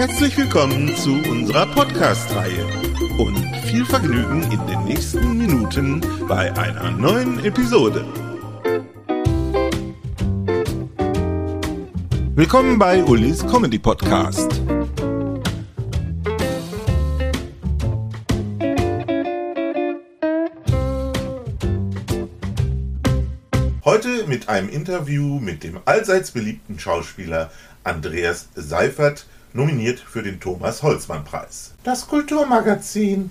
Herzlich willkommen zu unserer Podcast-Reihe und viel Vergnügen in den nächsten Minuten bei einer neuen Episode. Willkommen bei Ulis Comedy Podcast. Heute mit einem Interview mit dem allseits beliebten Schauspieler Andreas Seifert, nominiert für den Thomas Holzmann Preis. Das Kulturmagazin.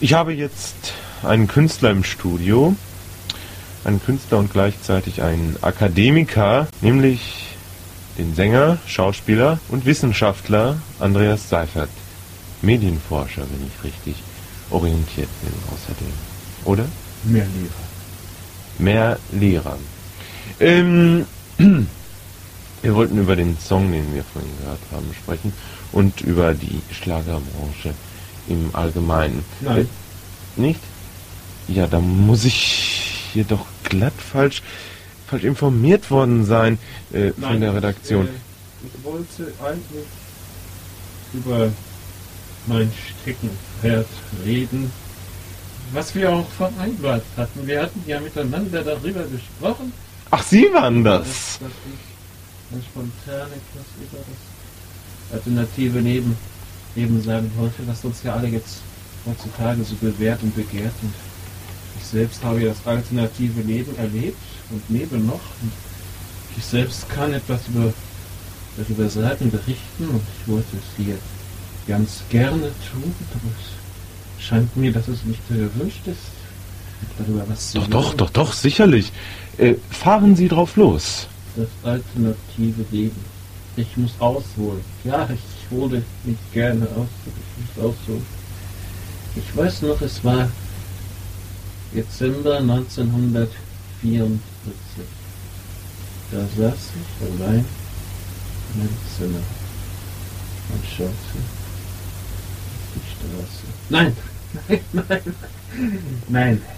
Ich habe jetzt einen Künstler im Studio, einen Künstler und gleichzeitig einen Akademiker, nämlich den Sänger, Schauspieler und Wissenschaftler Andreas Seifert. Medienforscher, wenn ich richtig orientiert bin außerdem. Oder? Mehr Lehrer. Mehr Lehrer. Ähm, wir wollten über den Song, den wir vorhin gehört haben, sprechen und über die Schlagerbranche im Allgemeinen. Nein. Äh, nicht? Ja, da muss ich hier doch glatt falsch, falsch informiert worden sein äh, von der Redaktion. Ich, äh, ich wollte eigentlich über mein Steckenpferd reden, was wir auch vereinbart hatten. Wir hatten ja miteinander darüber gesprochen, Ach, Sie waren dass, das. dass ich ganz spontan etwas über das alternative Leben, Leben sagen wollte, was uns ja alle jetzt heutzutage so bewährt und begehrt. Und ich selbst habe ja das alternative Leben erlebt und lebe noch. Und ich selbst kann etwas über, darüber sagen, berichten und ich wollte es hier ganz gerne tun, aber es scheint mir, dass es nicht gewünscht ist, darüber was zu Doch, doch, hören. doch, doch, sicherlich. Äh, fahren Sie drauf los. Das alternative Leben. Ich muss ausholen. Ja, ich hole mich gerne aus. Ich muss ausholen. Ich weiß noch, es war Dezember 1944. Da saß ich allein in meinem Zimmer und schaute auf die Straße. Nein, nein, nein, nein.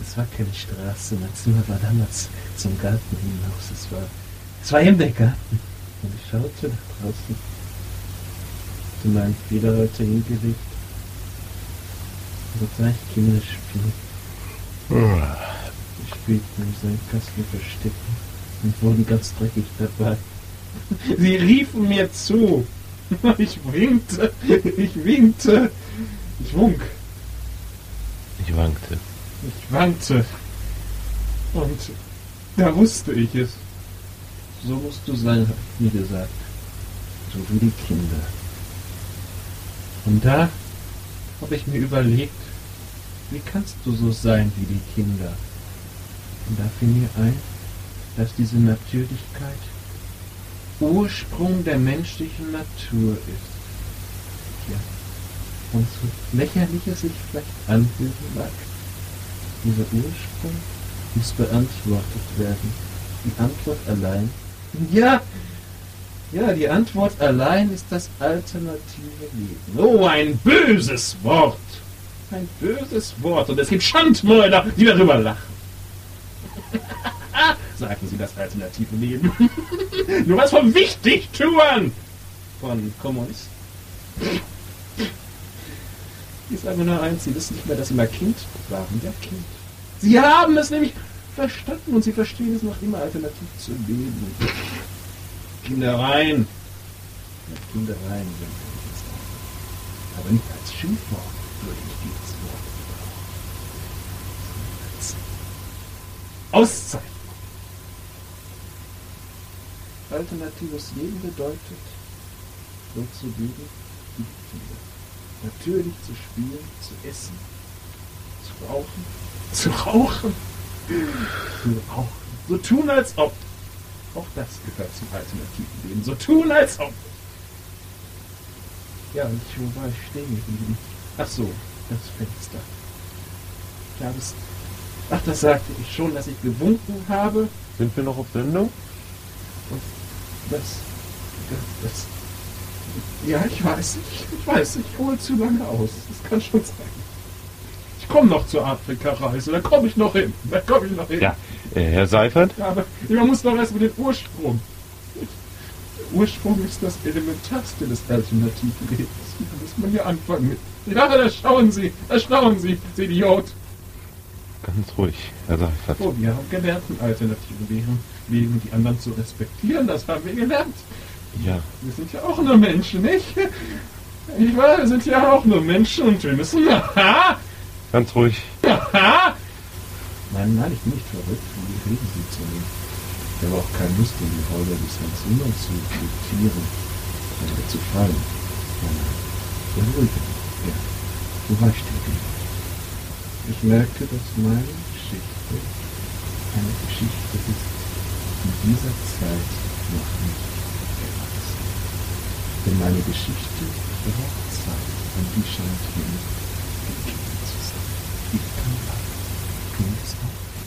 Es war keine Straße. Mein Zimmer war damals zum Garten hinaus. Es war, es war eben der Garten. Und ich schaute nach draußen. Zu meinen Federhäute hingelegt. Und da sah ich Kinder spielen. Die spielten im Sandkasten verstecken und wurden ganz dreckig dabei. Sie riefen mir zu. Ich winkte. Ich winkte. Ich wunk. Ich wankte. Ich wankte. Und da wusste ich es. So musst du sein, hat mir gesagt. So wie die Kinder. Und da habe ich mir überlegt, wie kannst du so sein wie die Kinder? Und da fiel mir ein, dass diese Natürlichkeit Ursprung der menschlichen Natur ist. Ja. Und so lächerlich es sich vielleicht anfühlen mag, dieser Ursprung muss beantwortet werden. Die Antwort allein. Ja, ja, die Antwort allein ist das alternative Leben. Oh, ein böses Wort. Ein böses Wort. Und es gibt Schandmäuler, die darüber lachen. Sagen Sie das alternative Leben. Nur was vom Wichtigtun von Kommunisten. Ich sage nur eins, Sie wissen nicht mehr, dass Sie mal Kind waren. Ja, Kind. Sie haben es nämlich verstanden und Sie verstehen es noch immer alternativ zu leben. Kindereien. Ja, Kindereien sind es auch. Aber nicht als Schimpfwort würde ich dieses Wort gebrauchen. Als Auszeichnung. Alternatives Leben bedeutet, so zu leben wie Kinder. Natürlich zu spielen, zu essen, zu rauchen, zu rauchen, zu rauchen. So tun als ob. Auch das gehört zum alternativen Leben. So tun, als ob. Ja, und ich, wo war ich stehen geblieben? Ach so, das Fenster. Ja, das. Ach, das sagte ich schon, dass ich gewunken habe. Sind wir noch auf Sendung? Das. Das. das ja, ich weiß, ich, ich weiß, ich hole zu lange aus. Das kann schon sein. Ich komme noch zur Afrika-Reise, da komme ich noch hin. Da komme ich noch hin. Ja, äh, Herr Seifert? Ja, aber man muss doch erst mit dem Ursprung. Der Ursprung ist das Elementarste des alternativen Lebens. Da muss man ja anfangen mit. Ja, da schauen Sie, da schauen Sie, Sie Idiot. Ganz ruhig, Herr Seifert. Oh, wir haben gelernt, im alternativen Leben, Leben die anderen zu respektieren. Das haben wir gelernt. Ja. Wir sind ja auch nur Menschen, nicht? Ich weiß, wir sind ja auch nur Menschen und wir müssen. Ganz ruhig. nein, nein, ich bin nicht verrückt, die Reden Sie zu nehmen. Ich habe auch keine Lust, in die Rolle des Hans Zimmer zu diktieren oder zu fallen. Nein, nein. Ja. Wo war ich denn geblieben? Ich merke, dass meine Geschichte eine Geschichte ist, die dieser Zeit noch nicht gewachsen. Denn meine Geschichte braucht Zeit und die scheint mir nicht gegeben zu sein. Ich kann warten. Tun es auch.